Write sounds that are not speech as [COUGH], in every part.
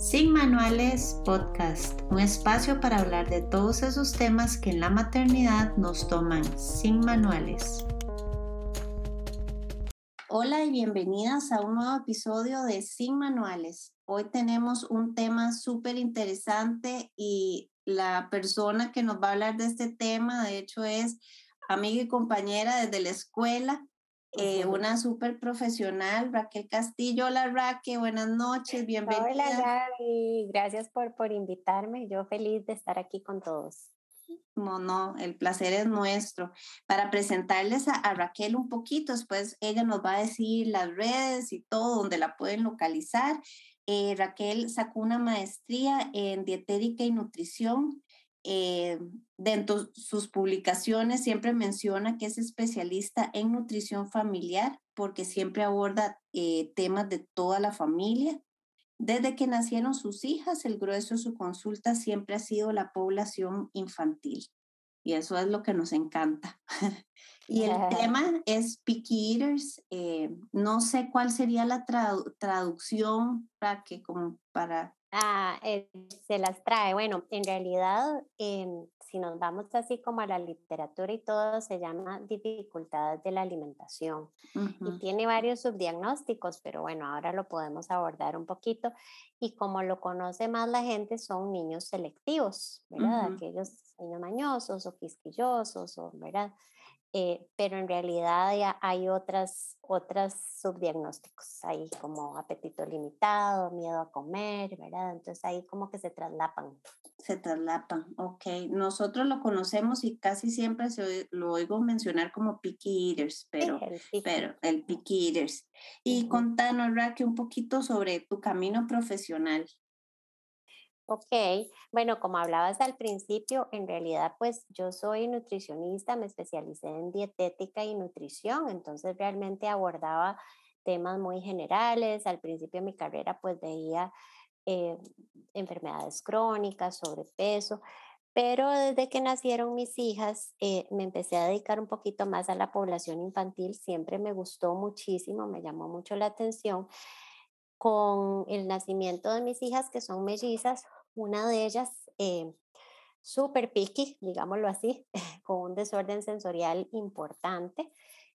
Sin Manuales Podcast, un espacio para hablar de todos esos temas que en la maternidad nos toman sin manuales. Hola y bienvenidas a un nuevo episodio de Sin Manuales. Hoy tenemos un tema súper interesante y la persona que nos va a hablar de este tema, de hecho, es amiga y compañera desde la escuela, eh, una súper profesional, Raquel Castillo. Hola Raquel, buenas noches, bienvenida. Hola Gaby, gracias por, por invitarme. Yo feliz de estar aquí con todos. No, no, el placer es nuestro. Para presentarles a, a, Raquel un poquito, después ella nos va a decir las redes y todo donde la pueden localizar. Eh, Raquel sacó una maestría en dietética y nutrición eh, dentro de sus publicaciones siempre menciona que es especialista en nutrición familiar porque siempre aborda eh, temas de toda la familia. Desde que nacieron sus hijas, el grueso de su consulta siempre ha sido la población infantil. Y eso es lo que nos encanta. [LAUGHS] y el [LAUGHS] tema es picky eaters. Eh, no sé cuál sería la traducción para que como para Ah, eh, se las trae. Bueno, en realidad, em, si nos vamos así como a la literatura y todo, se llama dificultades de la alimentación. Y tiene varios subdiagnósticos, pero bueno, ahora lo podemos abordar un poquito. Y como lo conoce más la gente, son niños selectivos, ¿verdad? Aquellos niños mañosos o quisquillosos, o, ¿verdad? Eh, pero en realidad ya hay otras, otras subdiagnósticos, hay como apetito limitado, miedo a comer, ¿verdad? Entonces ahí como que se traslapan. Se traslapan, ok. Nosotros lo conocemos y casi siempre se, lo oigo mencionar como picky eaters, pero, el pero el picky eaters. Y contanos, Raquel, un poquito sobre tu camino profesional. Ok, bueno, como hablabas al principio, en realidad pues yo soy nutricionista, me especialicé en dietética y nutrición, entonces realmente abordaba temas muy generales. Al principio de mi carrera pues veía eh, enfermedades crónicas, sobrepeso, pero desde que nacieron mis hijas eh, me empecé a dedicar un poquito más a la población infantil, siempre me gustó muchísimo, me llamó mucho la atención. Con el nacimiento de mis hijas, que son mellizas, una de ellas eh, súper picky, digámoslo así, [LAUGHS] con un desorden sensorial importante,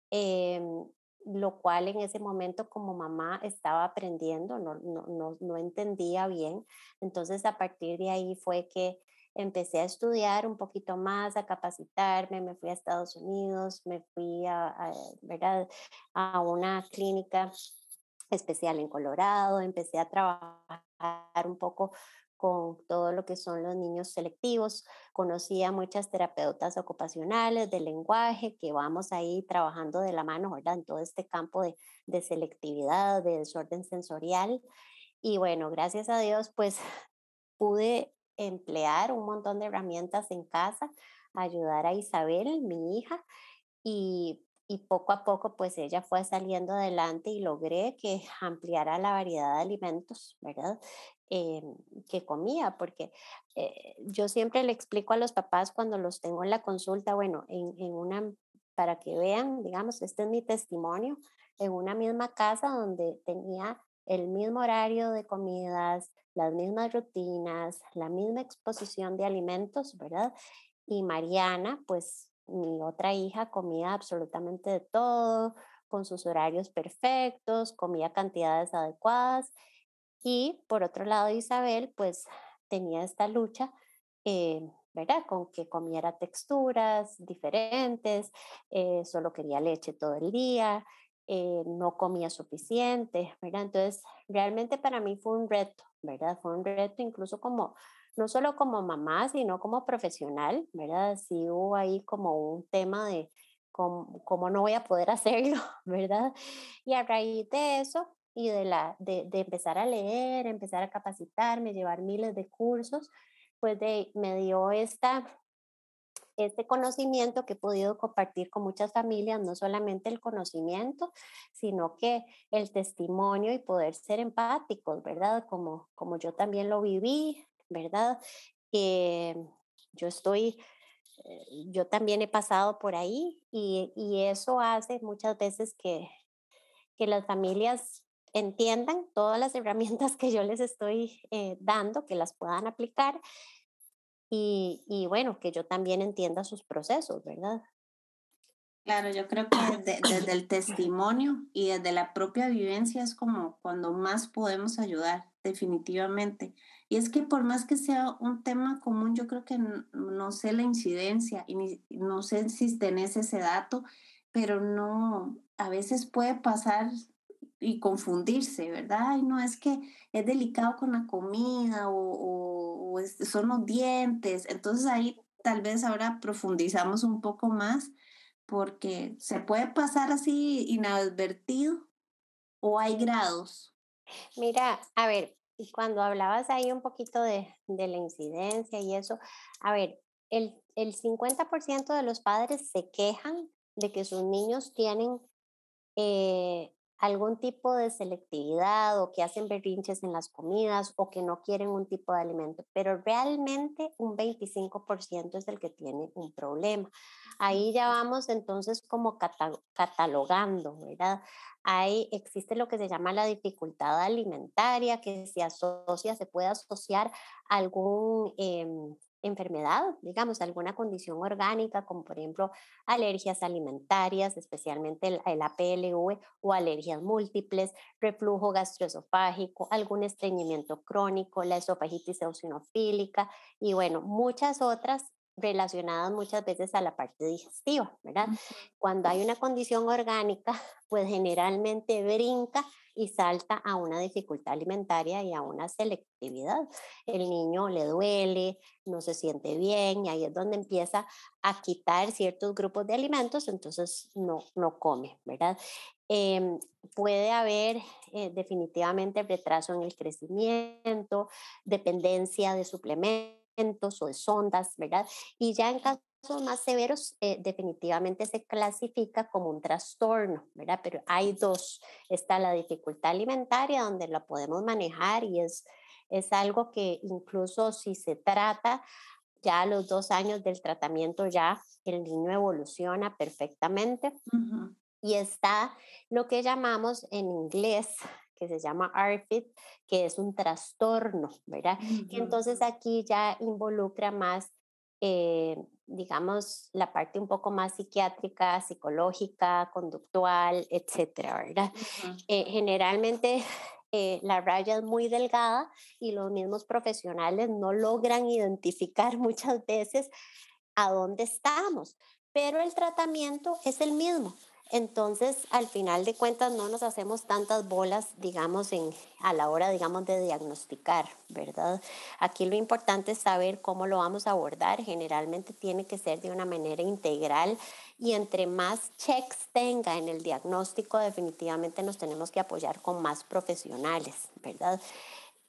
em, lo cual en ese momento como mamá estaba aprendiendo, no, no, no, no entendía bien. Entonces a partir de ahí fue que empecé a estudiar un poquito más, a capacitarme, me fui a Estados Unidos, me fui a, a, ¿verdad? a una clínica especial en Colorado, empecé a trabajar un poco con todo lo que son los niños selectivos. Conocí a muchas terapeutas ocupacionales de lenguaje que vamos ahí trabajando de la mano, ¿verdad? En todo este campo de, de selectividad, de desorden sensorial. Y bueno, gracias a Dios, pues [LAUGHS] pude emplear un montón de herramientas en casa, ayudar a Isabel, mi hija, y, y poco a poco pues ella fue saliendo adelante y logré que [LAUGHS] ampliara la variedad de alimentos, ¿verdad? Eh, que comía, porque eh, yo siempre le explico a los papás cuando los tengo en la consulta, bueno, en, en una, para que vean, digamos, este es mi testimonio, en una misma casa donde tenía el mismo horario de comidas, las mismas rutinas, la misma exposición de alimentos, ¿verdad? Y Mariana, pues mi otra hija comía absolutamente de todo, con sus horarios perfectos, comía cantidades adecuadas y por otro lado, Isabel, pues tenía esta lucha, eh, ¿verdad? Con que comiera texturas diferentes, eh, solo quería leche todo el día, eh, no comía suficiente, ¿verdad? Entonces, realmente para mí fue un reto, ¿verdad? Fue un reto incluso como, no solo como mamá, sino como profesional, ¿verdad? Sí hubo ahí como un tema de cómo, cómo no voy a poder [LAUGHS] hacerlo, ¿verdad? Y a raíz de eso, y de, la, de, de, empezar a leer, empezar a capacitarme, llevar miles de cursos, pues me dio esta, este conocimiento que he podido compartir con muchas familias, no solamente el conocimiento, sino que el testimonio y poder ser empáticos, ¿verdad? Como, como yo también lo viví, ¿verdad? Eh, yo estoy, eh, yo también he pasado por ahí y, eso hace muchas veces que, que las familias entiendan todas las herramientas que yo les estoy eh, dando, que las puedan aplicar y, bueno, que yo también entienda sus procesos, ¿verdad? Claro, yo creo que desde, el testimonio y desde la propia vivencia es como cuando más podemos ayudar, definitivamente. Y es que por más que sea un tema común, yo creo que no, sé la incidencia y no sé si tenés ese dato, pero no, a veces puede pasar y confundirse, ¿verdad? Y no es que es delicado con la comida o, o son los dientes. Entonces ahí tal vez ahora profundizamos un poco más porque se puede pasar así inadvertido o hay grados. Mira, a ver, y cuando hablabas ahí un poquito de, de la incidencia y eso, a ver, el, el 50% de los padres se quejan de que sus niños tienen eh, algún tipo de selectividad o que hacen berrinches en las comidas o que no quieren un tipo de alimento, pero realmente un 25% es el que tiene un problema. Ahí ya vamos entonces como catalogando, ¿verdad? Ahí existe lo que se llama la dificultad alimentaria, que se asocia, se puede asociar a algún em, enfermedad, digamos, alguna condición orgánica, como por ejemplo alergias alimentarias, especialmente el, el, APLV o alergias múltiples, reflujo gastroesofágico, algún estreñimiento crónico, la esofagitis eosinofílica y bueno, muchas otras relacionadas muchas veces a la parte digestiva, ¿verdad? Cuando hay una condición orgánica, pues generalmente brinca y salta a una dificultad alimentaria y a una selectividad. El niño le duele, no se siente bien y ahí es donde empieza a quitar ciertos grupos de alimentos, entonces no, no come, ¿verdad? Em, puede haber eh, definitivamente retraso en el crecimiento, dependencia de suplementos o de sondas, ¿verdad? Y ya en casos más severos, eh, definitivamente se clasifica como un trastorno, ¿verdad? Pero hay dos. Está la dificultad alimentaria, donde la podemos manejar y es, es algo que incluso si se trata, ya a los dos años del tratamiento ya el niño evoluciona perfectamente. Y está lo que llamamos en inglés que se llama ARFID, que es un trastorno, ¿verdad? Que entonces aquí ya involucra más, eh, digamos, la parte un poco más psiquiátrica, psicológica, conductual, etcétera, ¿verdad? Eh, generalmente [LAUGHS] eh, la raya es muy delgada y los mismos profesionales no logran identificar [LAUGHS] muchas veces a dónde estamos, pero el tratamiento es el mismo. Entonces, al final de cuentas, no nos hacemos tantas bolas, digamos, en, a la hora, digamos, de diagnosticar, ¿verdad? Aquí lo importante es saber cómo lo vamos a abordar. Generalmente tiene que ser de una manera integral y entre más checks tenga en el diagnóstico, definitivamente nos tenemos que apoyar con más profesionales, ¿verdad?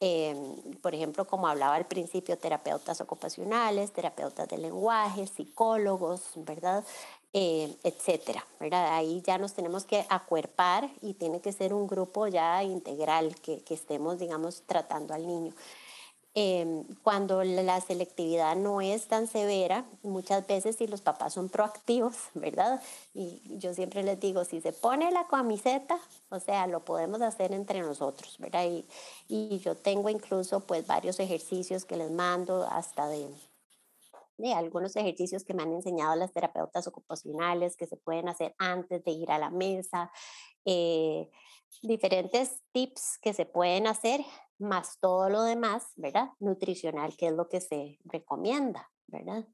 Em, por ejemplo, como hablaba al principio, terapeutas ocupacionales, terapeutas de lenguaje, psicólogos, ¿verdad? Eh, etcétera. Ahí ya nos tenemos que acuerpar y tiene que ser un grupo ya integral que, que estemos, digamos, tratando al niño. Eh, cuando la selectividad no es tan severa, muchas veces si los papás son proactivos, [LAUGHS] ¿verdad? Y yo siempre les digo, si se pone la camiseta, o sea, lo podemos hacer entre nosotros, ¿verdad? Y, y yo tengo incluso pues varios ejercicios que les mando hasta de de algunos ejercicios que me han enseñado las terapeutas ocupacionales que se pueden hacer antes de ir a la mesa, eh, diferentes tips que se pueden hacer, más todo lo demás, ¿verdad? Nutricional, que es lo que se recomienda, ¿verdad?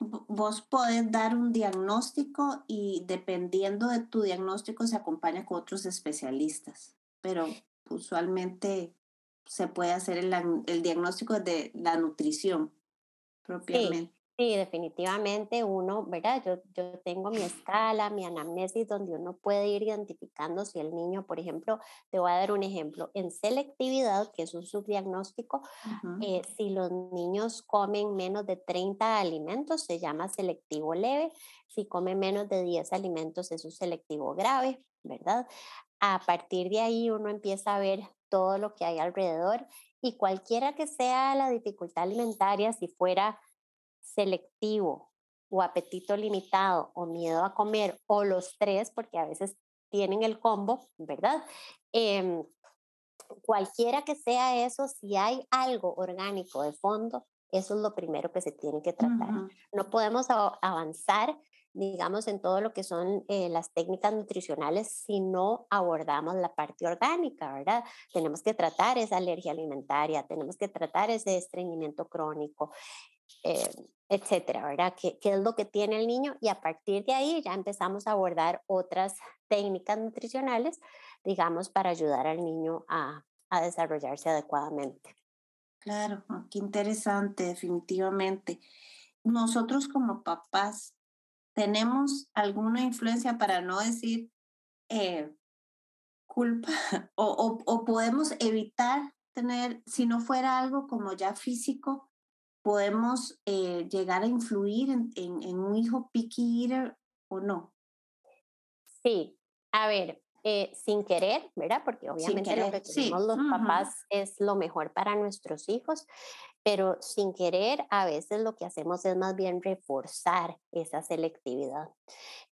Vos podés dar un diagnóstico y dependiendo de tu diagnóstico se acompaña con otros especialistas, pero usualmente se puede hacer el, el diagnóstico de la nutrición propiamente. Sí, definitivamente uno, ¿verdad? Yo, yo tengo mi escala, mi anamnesis, donde uno puede ir identificando si el niño, por ejemplo, te voy a dar un ejemplo, en selectividad, que es un subdiagnóstico, eh, si los niños comen menos de 30 alimentos, se llama selectivo leve, si comen menos de 10 alimentos, es un selectivo grave, ¿verdad? A partir de ahí uno empieza a ver todo lo que hay alrededor y cualquiera que sea la dificultad alimentaria, si fuera selectivo o apetito limitado o miedo a comer o los tres, porque a veces tienen el combo, ¿verdad? Em, cualquiera que sea eso, si hay algo orgánico de fondo, eso es lo primero que se tiene que tratar. No podemos avanzar, digamos, en todo lo que son eh, las técnicas nutricionales si no abordamos la parte orgánica, ¿verdad? Tenemos que tratar esa alergia alimentaria, tenemos que tratar ese estreñimiento crónico, eh, etcétera, ¿verdad? ¿Qué, ¿Qué, es lo que tiene el niño? Y a partir de ahí ya empezamos a abordar otras técnicas nutricionales, digamos, para ayudar al niño a, a desarrollarse adecuadamente. Claro, ah, qué interesante, definitivamente. Nosotros como papás, ¿tenemos alguna influencia para no decir eh, culpa [LAUGHS] o, o, podemos evitar tener, si no fuera algo como ya físico, podemos eh, llegar a influir en, en, un hijo picky eater o no? Sí, a ver, eh, sin querer, ¿verdad? Porque obviamente lo que queremos los papás es lo mejor para nuestros hijos, pero sin querer a veces lo que hacemos es más bien reforzar esa selectividad.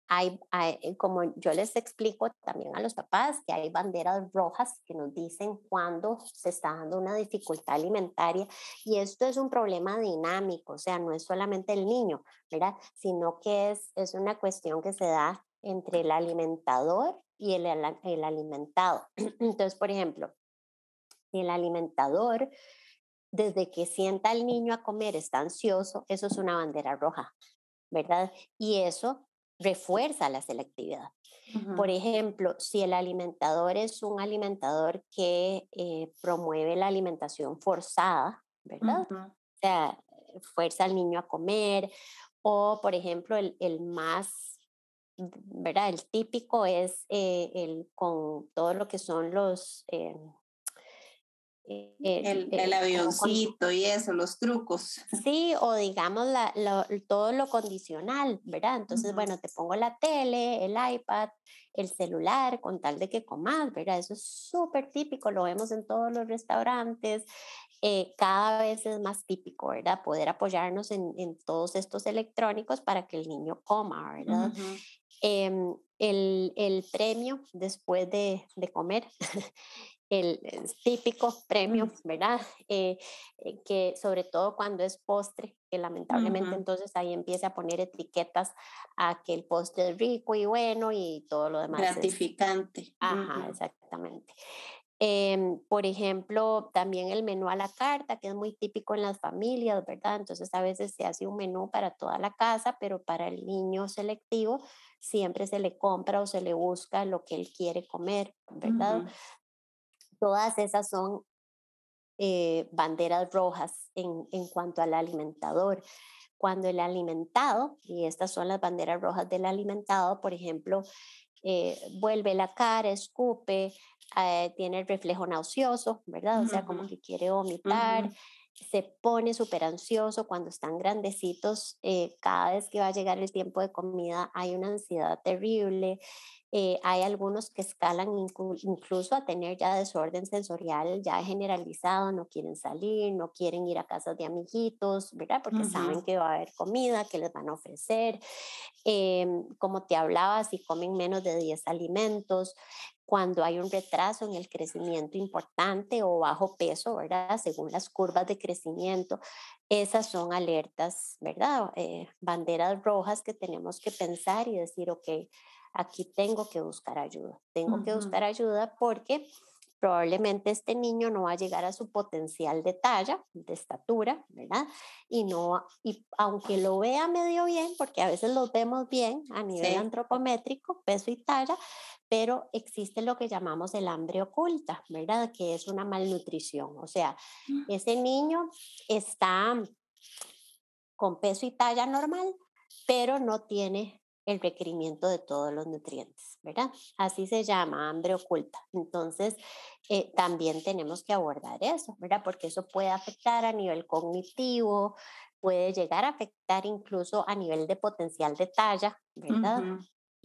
Hay, eh, como yo les explico también a los papás, que hay banderas rojas que nos dicen cuando se está dando una dificultad alimentaria y esto es un problema dinámico, o sea, no es solamente el niño, ¿verdad? Sino que es, es una cuestión que se da entre el alimentador y el, el alimentado. [CLEARS THROAT] Entonces, por ejemplo, el alimentador, desde que sienta al niño a comer, está ansioso, eso es una bandera roja, ¿verdad? Y eso refuerza la selectividad. Por ejemplo, si el alimentador es un alimentador que eh, promueve la alimentación forzada, ¿verdad? O sea, fuerza al niño a comer, o por ejemplo, el, el más ¿verdad? El típico es eh, el con todo lo que son los... Eh, eh, el, el, avioncito y eso, los trucos. Sí, o digamos la, todo lo condicional, ¿verdad? Entonces, bueno, te pongo la tele, el iPad, el celular, con tal de que comas, ¿verdad? Eso es súper típico, lo vemos en todos los restaurantes, cada vez es más típico, ¿verdad? Poder apoyarnos en, en, todos estos electrónicos para que el niño coma, ¿verdad? Em, el, el, premio después de, de comer, [LAUGHS] el, típico premio, ¿verdad? Eh, eh, que sobre todo cuando es postre, que lamentablemente entonces ahí empieza a poner etiquetas a que el postre es rico y bueno y todo lo demás. Gratificante. Ajá, exactamente. Em, por ejemplo, también el menú a la carta, que es muy típico en las familias, ¿verdad? Entonces a veces se hace un menú para toda la casa, pero para el niño selectivo siempre se le compra o se le busca lo que él quiere comer, ¿verdad? Todas esas son eh, banderas rojas en, en cuanto al alimentador. Cuando el alimentado, y estas son las banderas rojas del alimentado, por ejemplo, eh, vuelve la cara, escupe, eh, tiene el reflejo nauseoso, ¿verdad? O sea, como que quiere vomitar, se pone súper ansioso cuando están grandecitos, eh, cada vez que va a llegar el tiempo de comida hay una ansiedad terrible, eh, hay algunos que escalan incluso a tener ya desorden sensorial ya generalizado, no quieren salir, no quieren ir a casas de amiguitos, ¿verdad? Porque saben que va a haber comida, que les van a ofrecer. Em, como te hablaba, si comen menos de 10 alimentos, cuando hay un retraso en el crecimiento importante o bajo peso, ¿verdad? Según las curvas de crecimiento, esas son alertas, ¿verdad? Eh, banderas rojas que tenemos que pensar y decir, ok, aquí tengo que buscar ayuda. Tengo que buscar ayuda porque probablemente este niño no va a llegar a su potencial de talla, de estatura, ¿verdad? Y no, y aunque lo vea medio bien, porque a veces lo vemos bien a nivel antropométrico, peso y talla, pero existe lo que llamamos el hambre oculta, ¿verdad? Que es una malnutrición. O sea, mm. ese niño está con peso y talla normal, pero no tiene el requerimiento de todos los nutrientes, ¿verdad? Así se llama hambre oculta. Entonces, eh, también tenemos que abordar eso, ¿verdad? Porque eso puede afectar a nivel cognitivo, puede llegar a afectar incluso a nivel de potencial de talla, ¿verdad?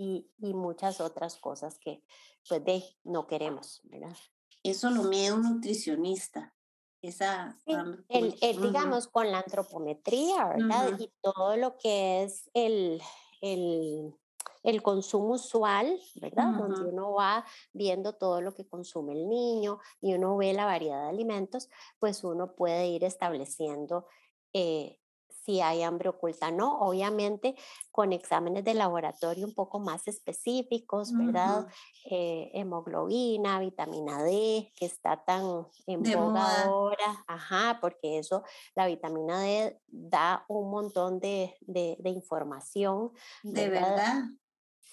Y, muchas otras cosas que pues de no queremos, ¿verdad? Eso lo mide un nutricionista. Esa, el, digamos, con la antropometría, ¿verdad? Y todo lo que es el, el, el consumo usual, ¿verdad? Donde uno va viendo todo lo que consume el niño y uno ve la variedad de alimentos, pues uno puede ir estableciendo eh, si hay hambre oculta no. Obviamente con exámenes de laboratorio un poco más específicos, ¿verdad? Eh, hemoglobina, vitamina D, que está tan en boga ahora, ajá, porque eso, la vitamina D da un montón de, de, de información. De verdad.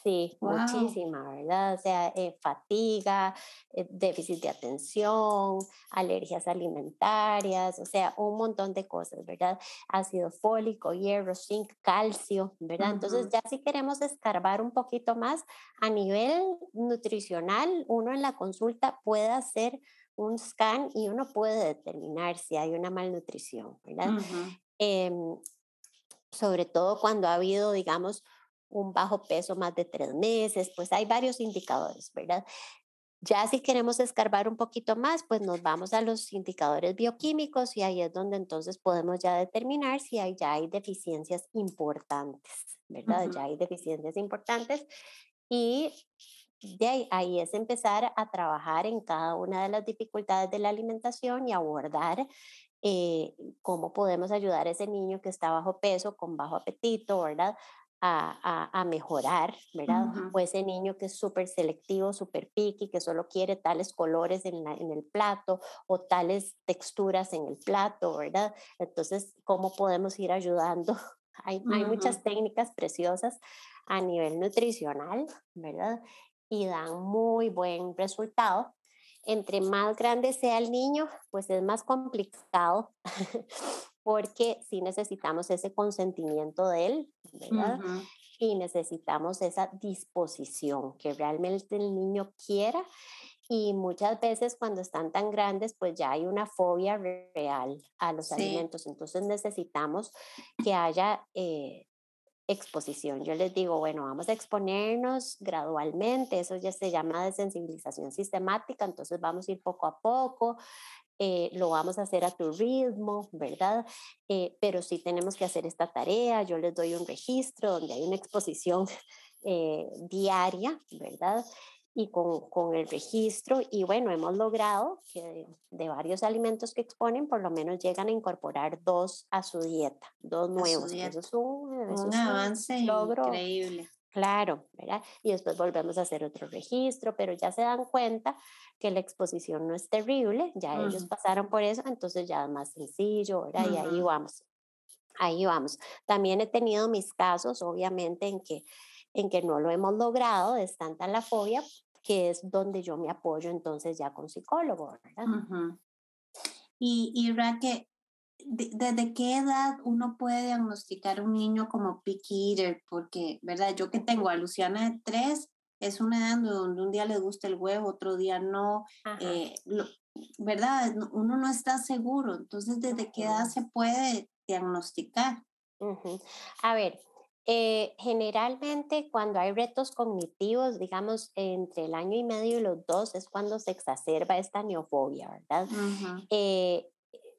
Sí, muchísima, ¿verdad? O sea, eh, fatiga, eh, déficit de atención, alergias alimentarias, o sea, un montón de cosas, ¿verdad? Ácido fólico, hierro, zinc, calcio, ¿verdad? Entonces, ya si queremos escarbar un poquito más a nivel nutricional, uno en la consulta puede hacer un scan y uno puede determinar si hay una malnutrición, ¿verdad? Em, sobre todo cuando ha habido, digamos, un bajo peso más de tres meses, pues hay varios indicadores, ¿verdad? Ya si queremos escarbar un poquito más, pues nos vamos a los indicadores bioquímicos y ahí es donde entonces podemos ya determinar si hay, ya hay deficiencias importantes, ¿verdad? Ya hay deficiencias importantes y de ahí, ahí, es empezar a trabajar en cada una de las dificultades de la alimentación y abordar eh, cómo podemos ayudar a ese niño que está bajo peso, con bajo apetito, ¿verdad? A, mejorar, ¿verdad? O ese niño que es súper selectivo, súper picky, que solo quiere tales colores en, en, el plato o tales texturas en el plato, ¿verdad? Entonces, ¿cómo podemos ir ayudando? [LAUGHS] Hay, hay muchas técnicas preciosas a nivel nutricional, ¿verdad? Y dan muy buen resultado. Entre más grande sea el niño, pues es más complicado [LAUGHS] porque sí necesitamos ese consentimiento de él, ¿verdad? Y necesitamos esa disposición, que realmente el niño quiera. Y muchas veces cuando están tan grandes, pues ya hay una fobia real a los alimentos. Entonces necesitamos que haya eh, exposición. Yo les digo, bueno, vamos a exponernos gradualmente, eso ya se llama desensibilización sistemática, entonces vamos a ir poco a poco, eh, lo vamos a hacer a tu ritmo, ¿verdad? Eh, pero sí tenemos que hacer esta tarea, yo les doy un registro donde hay una exposición eh, diaria, ¿verdad? Y con, con, el registro, y bueno, hemos logrado que de, varios alimentos que exponen, por lo menos llegan a incorporar dos a su dieta, dos nuevos. Eso es un, avance increíble. Claro, ¿verdad? Y después volvemos a hacer otro registro, pero ya se dan cuenta que la exposición no es terrible, ya ellos pasaron por eso, entonces ya es más sencillo, ¿verdad? Y ahí vamos, ahí vamos. También he tenido mis casos, obviamente, en que, en que no lo hemos logrado, es tanta la fobia, que es donde yo me apoyo entonces ya con psicólogo, ¿verdad? Y, y Raquel, ¿desde qué edad uno puede diagnosticar un niño como picky eater? Porque, ¿verdad? Yo que tengo a Luciana de tres, es una edad donde un día le gusta el huevo, otro día no, eh, ¿verdad? Uno no está seguro. Entonces, ¿desde qué edad se puede diagnosticar? A ver, eh, generalmente cuando hay retos cognitivos, digamos, entre el año y medio y los dos, es cuando se exacerba esta neofobia, ¿verdad?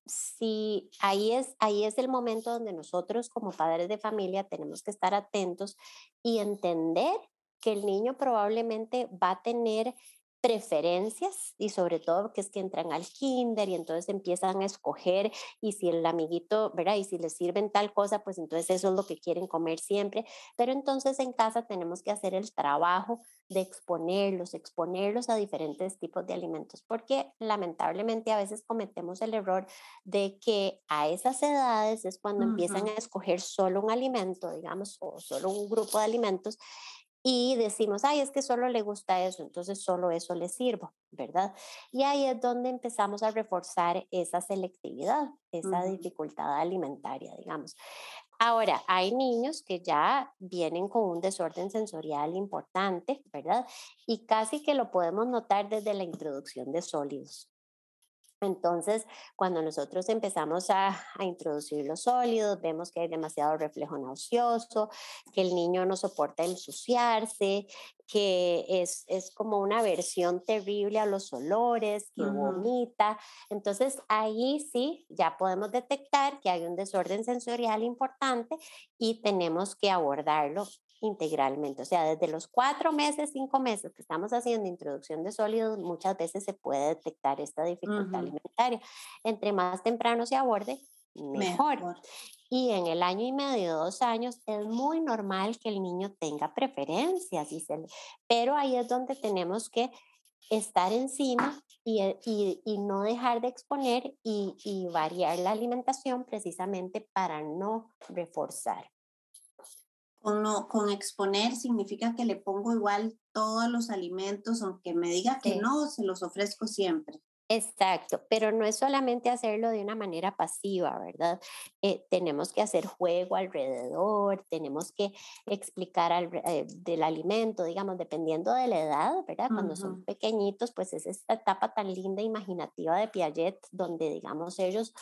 Si ahí es, ahí es el momento donde nosotros como padres de familia tenemos que estar atentos y entender que el niño probablemente va a tener preferencias y sobre todo que es que entran al kinder y entonces empiezan a escoger y si el amiguito, ¿verdad? Y si les sirven tal cosa, pues entonces eso es lo que quieren comer siempre. Pero entonces en casa tenemos que hacer el trabajo de exponerlos, exponerlos a diferentes tipos de alimentos, porque lamentablemente a veces cometemos el error de que a esas edades es cuando empiezan a escoger solo un alimento, digamos, o solo un grupo de alimentos y decimos, ay, es que solo le gusta eso, entonces solo eso le sirvo, ¿verdad? Y ahí es donde empezamos a reforzar esa selectividad, esa dificultad alimentaria, digamos. Ahora, hay niños que ya vienen con un desorden sensorial importante, ¿verdad? Y casi que lo podemos notar desde la introducción de sólidos. Entonces, cuando nosotros empezamos a, introducir los sólidos, vemos que hay demasiado reflejo nauseoso, que el niño no soporta ensuciarse, que es, como una versión terrible a los olores, que vomita. Entonces, ahí sí, ya podemos detectar que hay un desorden sensorial importante y tenemos que abordarlo integralmente. O sea, desde los cuatro meses, cinco meses que estamos haciendo introducción de sólidos, muchas veces se puede detectar esta dificultad alimentaria. Entre más temprano se aborde, mejor. Y en el año y medio, dos años, es muy normal que el niño tenga preferencias, pero ahí es donde tenemos que estar encima y, eh, y, y no dejar de exponer y, y variar la alimentación precisamente para no reforzar. Con, no, con exponer significa que le pongo igual todos los alimentos, aunque me diga que no, se los ofrezco siempre. Exacto, pero no es solamente hacerlo de una manera pasiva, ¿verdad? Eh, tenemos que hacer juego alrededor, tenemos que explicar al, eh, del alimento, digamos, dependiendo de la edad, ¿verdad? Cuando son pequeñitos, pues es esta etapa tan linda, imaginativa de Piaget, donde, digamos, ellos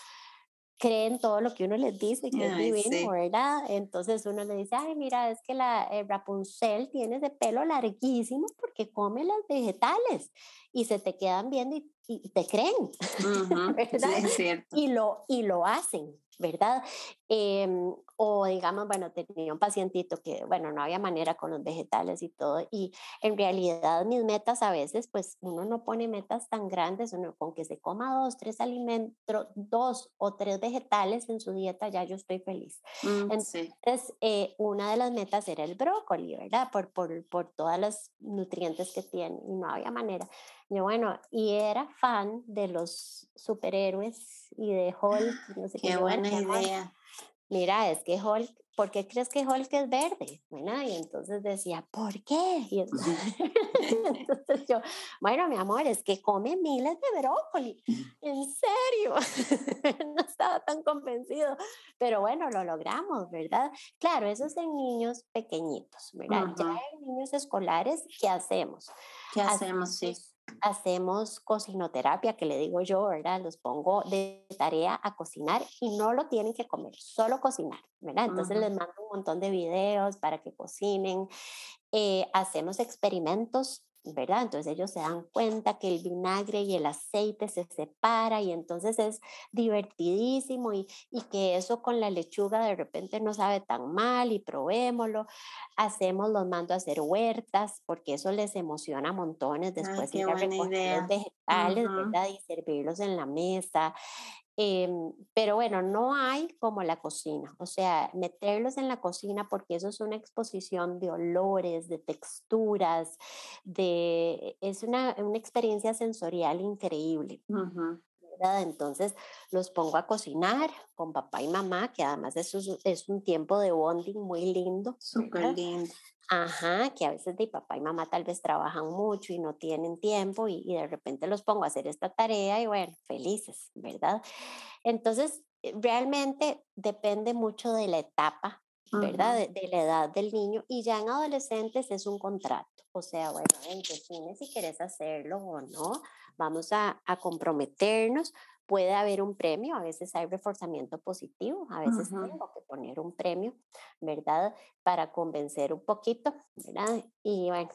creen todo lo que uno les dice, que es divino, ¿verdad? Entonces uno le dice, ay, mira, es que la Rapunzel tiene ese pelo larguísimo porque come los vegetales y se te quedan viendo y, te creen, [LAUGHS] ¿verdad? Sí, es cierto. Y lo, y lo hacen, ¿verdad? Em, o digamos, bueno, tenía un pacientito que, bueno, no había manera con los vegetales y todo, y en realidad mis metas a veces, pues uno no pone metas tan grandes, uno con que se coma dos, tres alimentos, dos o tres vegetales en su dieta, ya yo estoy feliz. Mm, Entonces, eh, una de las metas era el brócoli, ¿verdad? Por, por, por todas las nutrientes que tiene, y no había manera. Yo, bueno, y era fan de los superhéroes y de Hulk, [GASPS] no sé qué. Qué buena idea mira, es que Hulk, ¿por qué crees que Hulk es verde? Bueno, y entonces decía, ¿por qué? Y [LAUGHS] entonces, yo, bueno, mi amor, es que come miles de brócoli. En serio, [LAUGHS] no estaba tan convencido, pero bueno, lo logramos, ¿verdad? Claro, eso es en niños pequeñitos, ¿verdad? Ya en niños escolares, ¿qué hacemos? ¿Qué hacemos? Sí hacemos cocinoterapia, que le digo yo, ¿verdad? Los pongo de tarea a cocinar y no lo tienen que comer, solo cocinar, ¿verdad? Entonces les mando un montón de videos para que cocinen. Eh, hacemos experimentos ¿verdad? Entonces ellos se dan cuenta que el vinagre y el aceite se separa y entonces es divertidísimo y, y que eso con la lechuga de repente no sabe tan mal y probémoslo. Hacemos, los mando a hacer huertas porque eso les emociona montones después de recoger los vegetales, ¿verdad? Y servirlos en la mesa. Em, pero bueno, no hay como la cocina, o sea, meterlos en la cocina porque eso es una exposición de olores, de texturas, de, es una, una experiencia sensorial increíble. Entonces los pongo a cocinar con papá y mamá, que además es, es un tiempo de bonding muy lindo. Súper lindo. Ajá, que a veces de papá y mamá tal vez trabajan mucho y no tienen tiempo y, de repente los pongo a hacer esta tarea y bueno, felices, ¿verdad? Entonces, eh, realmente depende mucho de la etapa, ¿verdad? de, la edad del niño y ya en adolescentes es un contrato. O sea, bueno, en si quieres hacerlo o no, vamos a, a comprometernos puede haber un premio, a veces hay reforzamiento positivo, a veces tengo que poner un premio, ¿verdad? Para convencer un poquito, ¿verdad? Y bueno,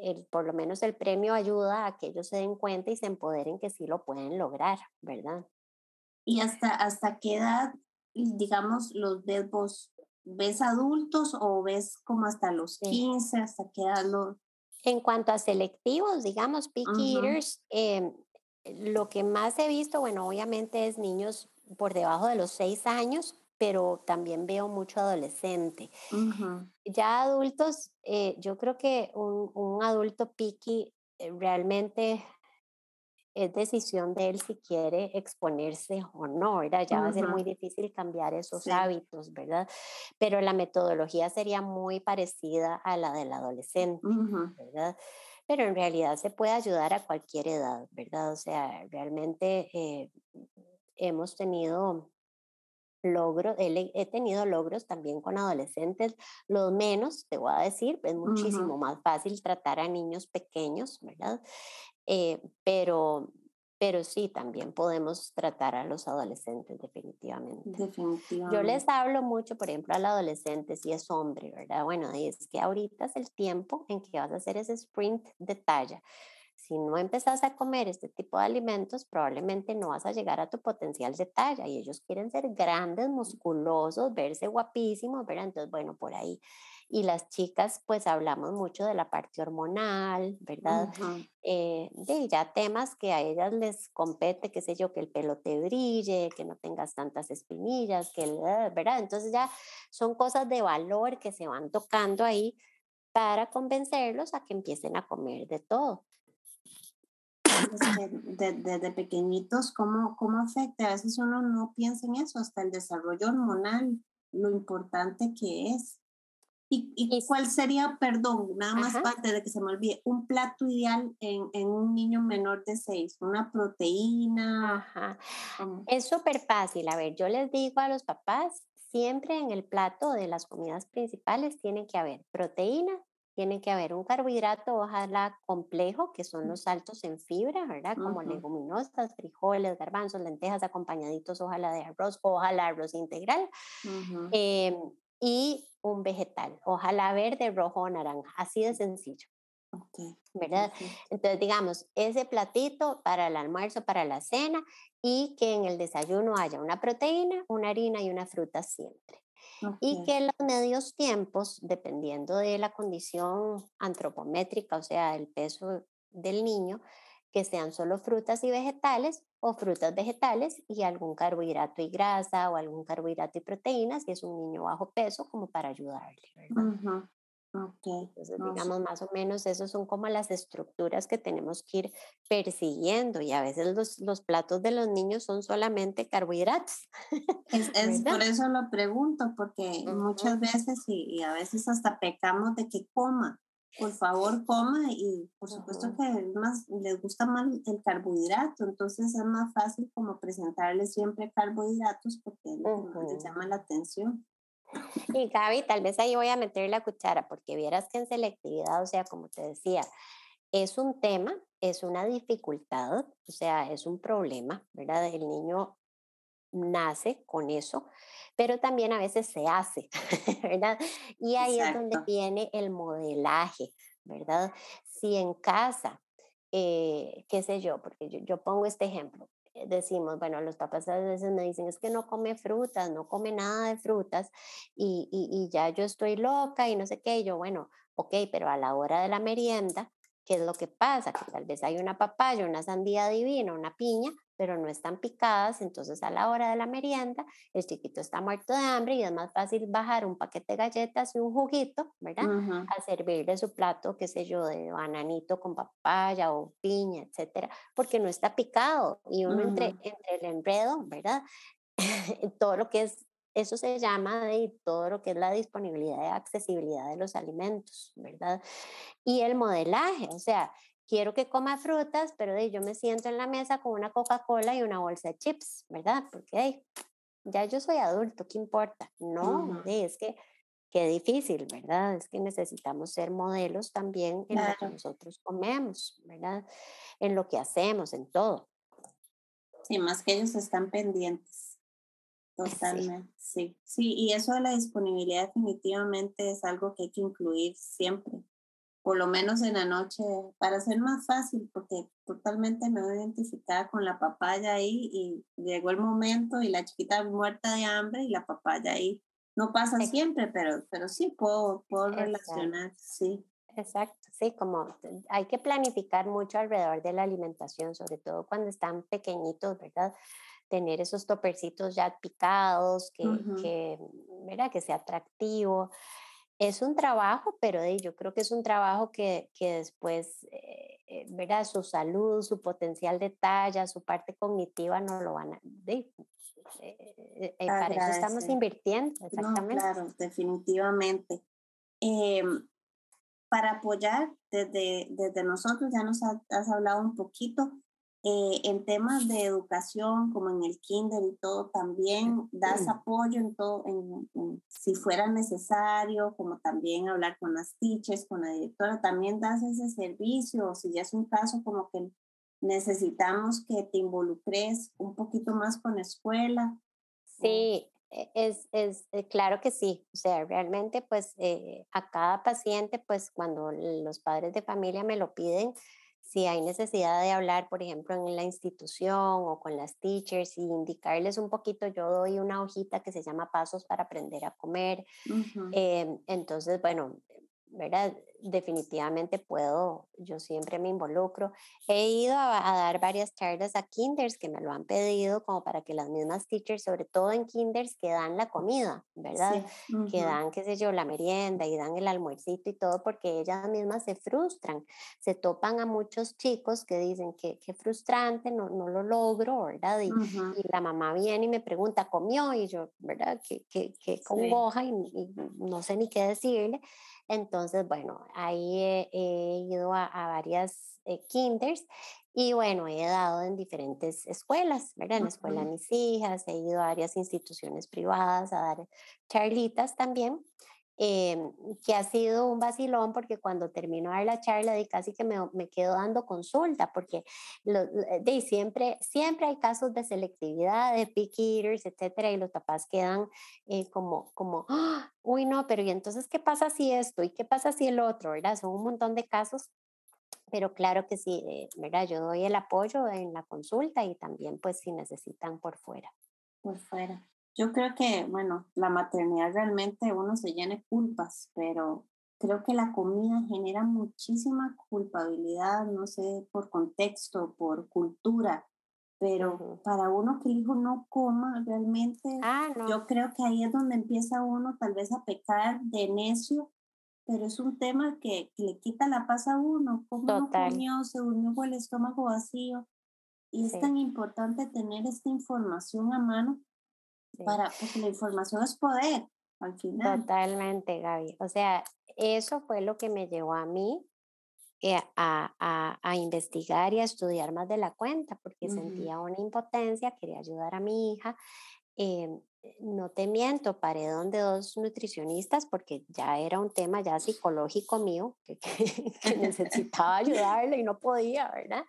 el, por lo menos el premio ayuda a que ellos se den cuenta y se empoderen que sí lo pueden lograr, ¿verdad? ¿Y hasta, hasta qué edad, digamos, los ves vos? ¿Ves adultos o ves como hasta los 15, hasta qué edad los... En cuanto a selectivos, digamos, picky eaters, em, lo que más he visto, bueno, obviamente es niños por debajo de los seis años, pero también veo mucho adolescente. Ya adultos, eh, yo creo que un, un adulto piqui eh, realmente es decisión de él si quiere exponerse o no, ¿verdad? Ya va a ser muy difícil cambiar esos hábitos, ¿verdad? Pero la metodología sería muy parecida a la del adolescente, ¿verdad? Pero en realidad se puede ayudar a cualquier edad, ¿verdad? O sea, realmente eh, hemos tenido logros, he, tenido logros también con adolescentes, los menos, te voy a decir, es muchísimo más fácil tratar a niños pequeños, ¿verdad? Eh, pero pero sí, también podemos tratar a los adolescentes definitivamente. Definitivamente. Yo les hablo mucho, por ejemplo, al adolescente si es hombre, ¿verdad? Bueno, es que ahorita es el tiempo en que vas a hacer ese sprint de talla. Si no empezás a comer este tipo de alimentos, probablemente no vas a llegar a tu potencial de talla y ellos quieren ser grandes, musculosos, verse guapísimos, ¿verdad? Entonces, bueno, por ahí. Y las chicas pues hablamos mucho de la parte hormonal, ¿verdad? Eh, de ya temas que a ellas les compete, qué sé yo, que el pelo te brille, que no tengas tantas espinillas, que ah, ¿verdad? Entonces ya son cosas de valor que se van tocando ahí para convencerlos a que empiecen a comer de todo. desde, pequeñitos, ¿cómo, ¿cómo afecta? A veces uno no piensa en eso, hasta el desarrollo hormonal, lo importante que es. ¿Y, y cuál sería, perdón, nada más parte de que se me olvide, un plato ideal en, en un niño menor de seis? ¿Una proteína? Ajá. Es súper fácil. A ver, yo les digo a los papás, siempre en el plato de las comidas principales tiene que haber proteína, tiene que haber un carbohidrato, ojalá complejo, que son los altos en fibra, ¿verdad? Como leguminosas, frijoles, garbanzos, lentejas, acompañaditos, ojalá de arroz, ojalá arroz integral. Y un vegetal, ojalá verde, rojo o naranja, así de sencillo. ¿Verdad? Entonces, digamos, ese platito para el almuerzo, para la cena y que en el desayuno haya una proteína, una harina y una fruta siempre. Y que los medios tiempos, dependiendo de la condición antropométrica, o sea, el peso del niño, que sean solo frutas y vegetales o frutas vegetales y algún carbohidrato y grasa o algún carbohidrato y proteínas si es un niño bajo peso como para ayudarle. ¿verdad? Entonces, digamos, más o menos, esos son como las estructuras que tenemos que ir persiguiendo y a veces los, los platos de los niños son solamente carbohidratos. Es, [LAUGHS] por eso lo pregunto, porque muchas veces y, a veces hasta pecamos de que coma. Por favor, coma y por supuesto que más, les gusta más el carbohidrato, entonces es más fácil como presentarles siempre carbohidratos porque les llama la atención. Y Gaby, tal vez ahí voy a meter la cuchara, porque vieras que en selectividad, o sea, como te decía, es un tema, es una dificultad, o sea, es un problema, ¿verdad? El niño nace con eso, pero también a veces se hace, [LAUGHS] ¿verdad? Y ahí es donde viene el modelaje, ¿verdad? Si en casa, eh, qué sé yo, porque yo, yo pongo este ejemplo, decimos, bueno, los papás a veces me dicen, es que no come frutas, no come nada de frutas y, y, y ya yo estoy loca y no sé qué, y yo, bueno, ok, pero a la hora de la merienda, ¿qué es lo que pasa? Que tal vez hay una papaya, una sandía divina, una piña, pero no están picadas, entonces a la hora de la merienda el chiquito está muerto de hambre y es más fácil bajar un paquete de galletas y un juguito, ¿verdad? A servirle su plato, qué sé yo, de bananito con papaya o piña, etcétera, porque no está picado y uno entre, entre el enredo, ¿verdad? [LAUGHS] todo lo que es eso se llama de todo lo que es la disponibilidad y accesibilidad de los alimentos, ¿verdad? Y el modelaje, o sea, quiero que coma frutas, pero de, yo me siento en la mesa con una Coca-Cola y una bolsa de chips, ¿verdad? Porque ya yo soy adulto, ¿qué importa? No, es que qué difícil, ¿verdad? Es que necesitamos ser modelos también en lo que nosotros comemos, ¿verdad? En lo que hacemos, en todo. Sí, más que ellos están pendientes. Totalmente, sí. sí. y eso de la disponibilidad definitivamente es algo que hay que incluir siempre por lo menos en la noche, para ser más fácil, porque totalmente me voy identificada con la papaya ahí y llegó el momento y la chiquita muerta de hambre y la papaya ahí. No pasa siempre, pero, pero sí puedo, puedo relacionar, sí. Exacto, sí, como hay que planificar mucho alrededor de la alimentación, sobre todo cuando están pequeñitos, ¿verdad? Tener esos topercitos ya picados, que, que, ¿verdad? que sea atractivo es un trabajo, pero yo creo que es un trabajo que, que después, eh, eh, ¿verdad? Su salud, su potencial de talla, su parte cognitiva no lo van a... De, eh, para eso estamos invirtiendo, exactamente. claro, definitivamente. Em, para apoyar desde, desde nosotros, ya nos has hablado un poquito, eh, en temas de educación, como en el kinder y todo, también das apoyo en todo, en, si fuera necesario, como también hablar con las teachers, con la directora, también das ese servicio, si ya es un caso como que necesitamos que te involucres un poquito más con la escuela. Sí, e, es, es eh, claro que sí, o sea, realmente pues eh, a cada paciente, pues cuando los padres de familia me lo piden, si hay necesidad de hablar, por ejemplo, en la institución o con las teachers y indicarles un poquito, yo doy una hojita que se llama Pasos para aprender a comer. Em, entonces, bueno, ¿verdad? Definitivamente puedo, yo siempre me involucro. He ido a, dar varias charlas a kinders que me lo han pedido como para que las mismas teachers, sobre todo en kinders que dan la comida, ¿verdad? Que dan, qué sé yo, la merienda y dan el almuercito y todo porque ellas mismas se frustran. Se topan a muchos chicos que dicen que qué frustrante, no, no lo logro, ¿verdad? Y, la mamá viene y me pregunta, ¿comió? Y yo, ¿verdad? Que, que, que congoja y no sé ni qué decirle. Entonces, bueno, ahí he, ido a, varias eh, kinders y bueno, he dado en diferentes escuelas, ¿verdad? En la escuela de mis hijas, he ido a varias instituciones privadas a dar charlitas también. Em, que ha sido un vacilón porque cuando termino de dar la charla de casi que me, me quedo dando consulta porque de siempre, siempre hay casos de selectividad, de picky eaters, etcétera, y los papás quedan eh, como, como, ¡Ah! uy, no, pero ¿y entonces qué pasa si esto? ¿Y qué pasa si el otro? ¿Verdad? Son un montón de casos pero claro que sí, eh, ¿verdad? Yo doy el apoyo en la consulta y también pues si necesitan por fuera. Por fuera. Yo creo que, bueno, la maternidad realmente uno se llena de culpas, pero creo que la comida genera muchísima culpabilidad, no sé, por contexto, por cultura, pero para uno que el hijo no coma realmente, ah, yo creo que ahí es donde empieza uno tal vez a pecar de necio, pero es un tema que, le quita la paz a uno, como no comió, se durmió con el estómago vacío, y es tan importante tener esta información a mano para, porque la información es poder al final. Totalmente, Gaby. O sea, eso fue lo que me llevó a mí eh, a, a, a, investigar y a estudiar más de la cuenta, porque sentía una impotencia, quería ayudar a mi hija. Em, no te miento, paré donde dos nutricionistas porque ya era un tema ya psicológico mío, que, [LAUGHS] que necesitaba ayudarle y no podía, ¿verdad?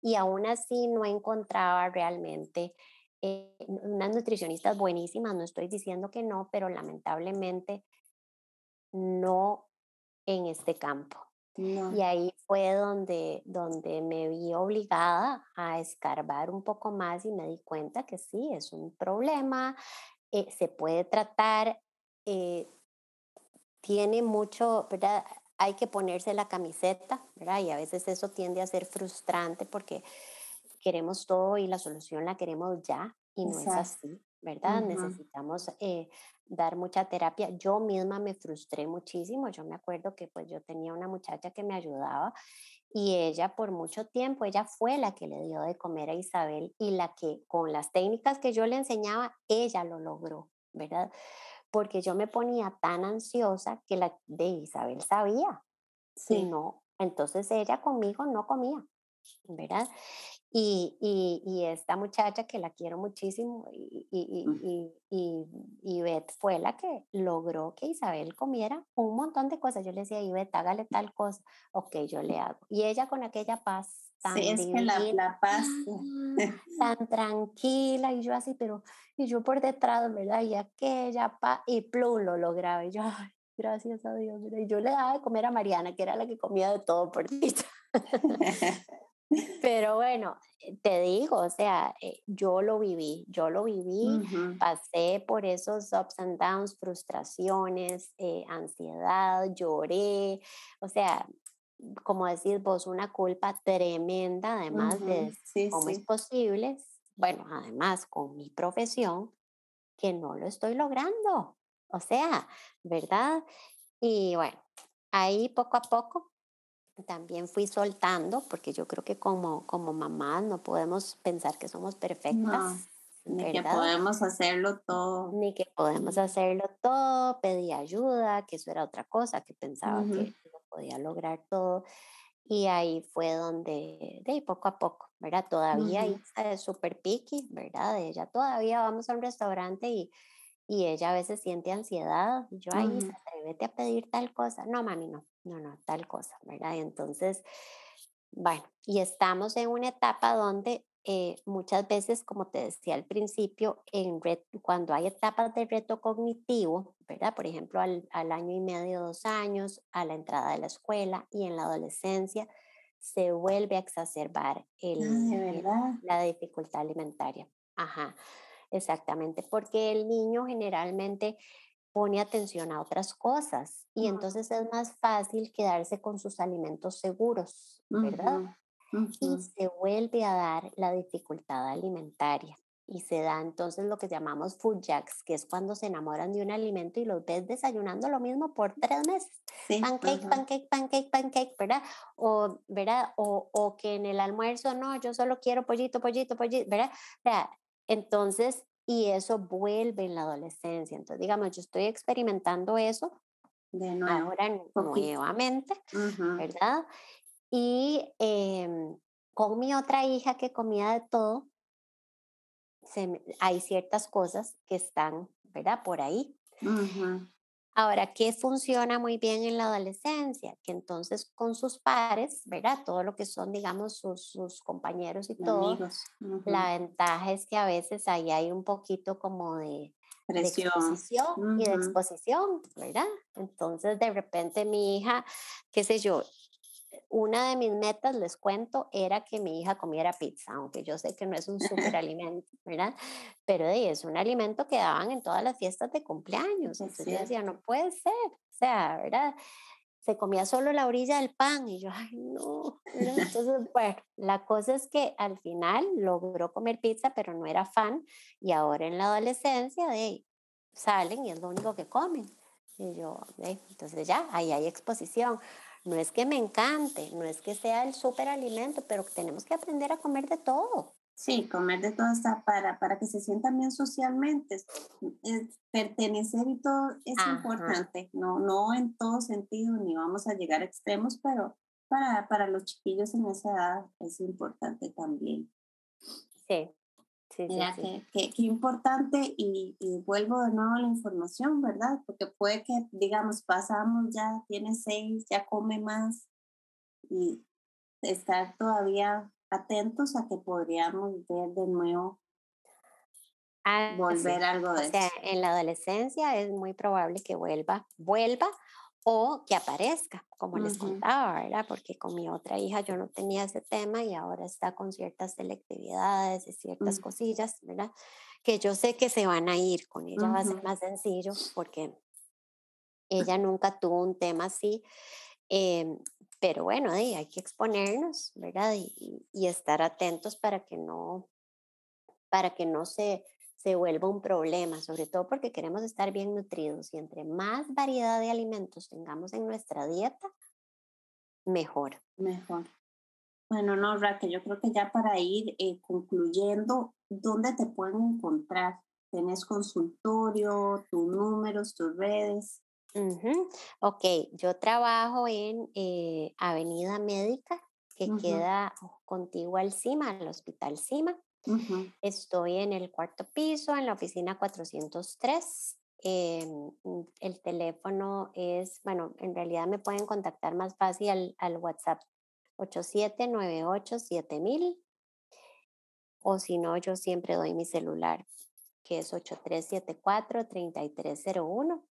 Y aún así no encontraba realmente eh, unas nutricionistas buenísimas, no estoy diciendo que no, pero lamentablemente no en este campo. Y ahí fue donde, donde me vi obligada a escarbar un poco más y me di cuenta que sí, es un problema, eh, se puede tratar, eh, tiene mucho, ¿verdad? Hay que ponerse la camiseta, ¿verdad? Y a veces eso tiende a ser frustrante porque queremos todo y la solución la queremos ya y no es así, ¿verdad? Necesitamos eh, dar mucha terapia. Yo misma me frustré muchísimo. Yo me acuerdo que pues yo tenía una muchacha que me ayudaba y ella por mucho tiempo, ella fue la que le dio de comer a Isabel y la que con las técnicas que yo le enseñaba, ella lo logró, ¿verdad? Porque yo me ponía tan ansiosa que la de Isabel sabía. Sí. no, entonces ella conmigo no comía, ¿verdad? Y, y, y, esta muchacha que la quiero muchísimo y, y, y, Beth fue la que logró que Isabel comiera un montón de cosas. Yo le decía, Beth, hágale tal cosa. Ok, yo le hago. Y ella con aquella paz tan sí, es que la, la, paz. [LAUGHS] tan tranquila y yo así, pero y yo por detrás, ¿verdad? Y aquella paz y plum, lo lograba. Y yo, ay, gracias a Dios. Y yo le daba de comer a Mariana, que era la que comía de todo por [LAUGHS] ti. [LAUGHS] Pero bueno, eh, te digo, o sea, eh, yo lo viví, yo lo viví, pasé por esos ups and downs, frustraciones, eh, ansiedad, lloré, o sea, como decís vos, una culpa tremenda, además de cómo es posible, bueno, además con mi profesión, que no lo estoy logrando, o sea, ¿verdad? Y bueno, ahí poco a poco también fui soltando, porque yo creo que como, como mamás no podemos pensar que somos perfectas. ni que podemos hacerlo todo. Ni que podemos hacerlo todo, pedí ayuda, que eso era otra cosa, que pensaba que no podía lograr todo. Y ahí fue donde, de poco a poco, ¿verdad? Todavía es súper picky, ¿verdad? Ella todavía vamos a un restaurante y, y ella a veces siente ansiedad. Y yo, ahí, atrévete a pedir tal cosa. No, mami, no no, no, tal cosa, ¿verdad? Y entonces, bueno, y estamos en una etapa donde eh, muchas veces, como te decía al principio, en cuando hay etapas de reto cognitivo, ¿verdad? Por ejemplo, al, al, año y medio, dos años, a la entrada de la escuela y en la adolescencia, se vuelve a exacerbar Ah, el, el- la dificultad alimentaria. Ajá, exactamente, porque el niño generalmente pone atención a otras cosas y Ujú, entonces es más fácil quedarse con sus alimentos seguros, ¿verdad? ujú, y ujú. se vuelve a dar la dificultad alimentaria. Y se da entonces lo que llamamos food jacks, que es cuando se enamoran de un alimento y los ves desayunando lo mismo por tres meses. Sí, Pancake, ajá. pancake, pancake, pancake, ¿verdad? O, ¿verdad? O, o que en el almuerzo, no, yo solo quiero pollito, pollito, pollito, ¿verdad? O sea, entonces, y eso vuelve en la adolescencia. Entonces, digamos, yo estoy experimentando eso De nuevo, ahora nuevamente, ¿verdad? Y em, con mi otra hija que comía de todo, se hay ciertas cosas que están, ¿verdad? Por ahí. ujú. Ahora, ¿qué funciona muy bien en la adolescencia? Que entonces con sus pares, ¿verdad? Todo lo que son, digamos, sus, sus compañeros y De todo, amigos. ujú. la ventaja es que a veces ahí hay un poquito como de, de Presión. exposición y de exposición, ¿verdad? Entonces, de repente mi hija, qué sé yo, una de mis metas, les cuento, era que mi hija comiera pizza, aunque yo sé que no es un [LAUGHS] superalimento, ¿verdad? Pero de, es un alimento que daban en todas las fiestas de cumpleaños. Es Entonces yo decía, no puede ser, o sea, ¿verdad? Se comía solo la orilla del pan y yo, ay, no. [LAUGHS] Entonces, bueno, la cosa es que al final logró comer pizza, pero no era fan y ahora en la adolescencia, de salen y es lo único que comen. Y yo, "Ve, entonces ya, ahí hay exposición. No es que me encante, no es que sea el superalimento, pero tenemos que aprender a comer de todo. Sí, comer de todo está para, para que se sientan bien socialmente. pertenecer y todo es Ajá, importante. No, no en todo sentido, ni vamos a llegar a extremos, pero para, para los chiquillos en esa edad es importante también. sí, sí, Mira, sí. qué, qué, qué importante y, y vuelvo de nuevo a la información, ¿verdad? Porque puede que, digamos, pasamos ya, tiene seis, ya come más y estar todavía atentos a que podríamos ver de nuevo, Ah, volver algo O de sea, eso. en la adolescencia es muy probable que vuelva, vuelva o que aparezca, como les contaba, ¿verdad? Porque con mi otra hija yo no tenía ese tema y ahora está con ciertas selectividades y ciertas mm, cosillas, ¿verdad? Que yo sé que se van a ir, con ella va a ser más sencillo porque ella nunca tuvo un tema así, em, pero bueno, hay que exponernos, ¿verdad? Y, y- y estar atentos para que no, para que no se, se vuelva un problema, sobre todo porque queremos estar bien nutridos y entre más variedad de alimentos tengamos en nuestra dieta, mejor. Mejor. Bueno, no, Raquel, yo creo que ya para ir eh, concluyendo, ¿dónde te pueden encontrar? ¿Tenés consultorio, tus números, tus redes? Ujú. Ok, yo trabajo en eh, Avenida Médica, que Ujú, queda contigua al CIMA, al Hospital CIMA. Estoy en el cuarto piso, en la oficina 403. em, mm, el teléfono es, bueno, en realidad me pueden contactar más fácil al, al WhatsApp 87987000 o si no, yo siempre doy mi celular, que es 8374-3301.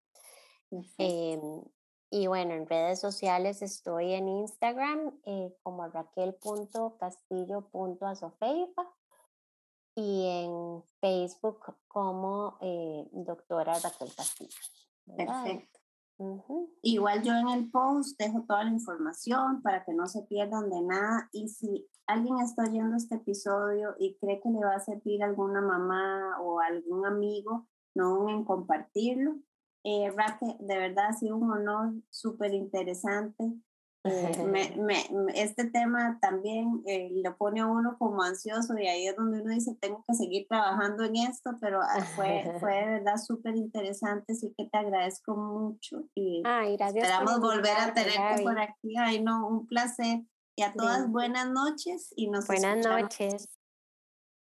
Perfecto. Em, y bueno, en redes sociales estoy en Instagram eh, como raquel.castillo.azofeifa y en Facebook como eh, doctora Raquel Castillo. ¿verdad? Perfecto. Ujú. Igual yo en el post dejo toda la información para que no se pierdan de nada y si alguien está oyendo este episodio y cree que le va a servir a alguna mamá o a algún amigo, no duden en compartirlo. Eh, Raquel, de verdad ha sido un honor súper interesante. Eh, me, me, este tema también eh, lo pone a uno como ansioso y ahí es donde uno dice, tengo que seguir trabajando en esto, pero ah, fue, [LAUGHS] fue de verdad súper interesante, así que te agradezco mucho y Ay, esperamos volver a tenerte por aquí. Ay, no, un placer. Y a todas buenas noches y nos Buenas escuchamos noches.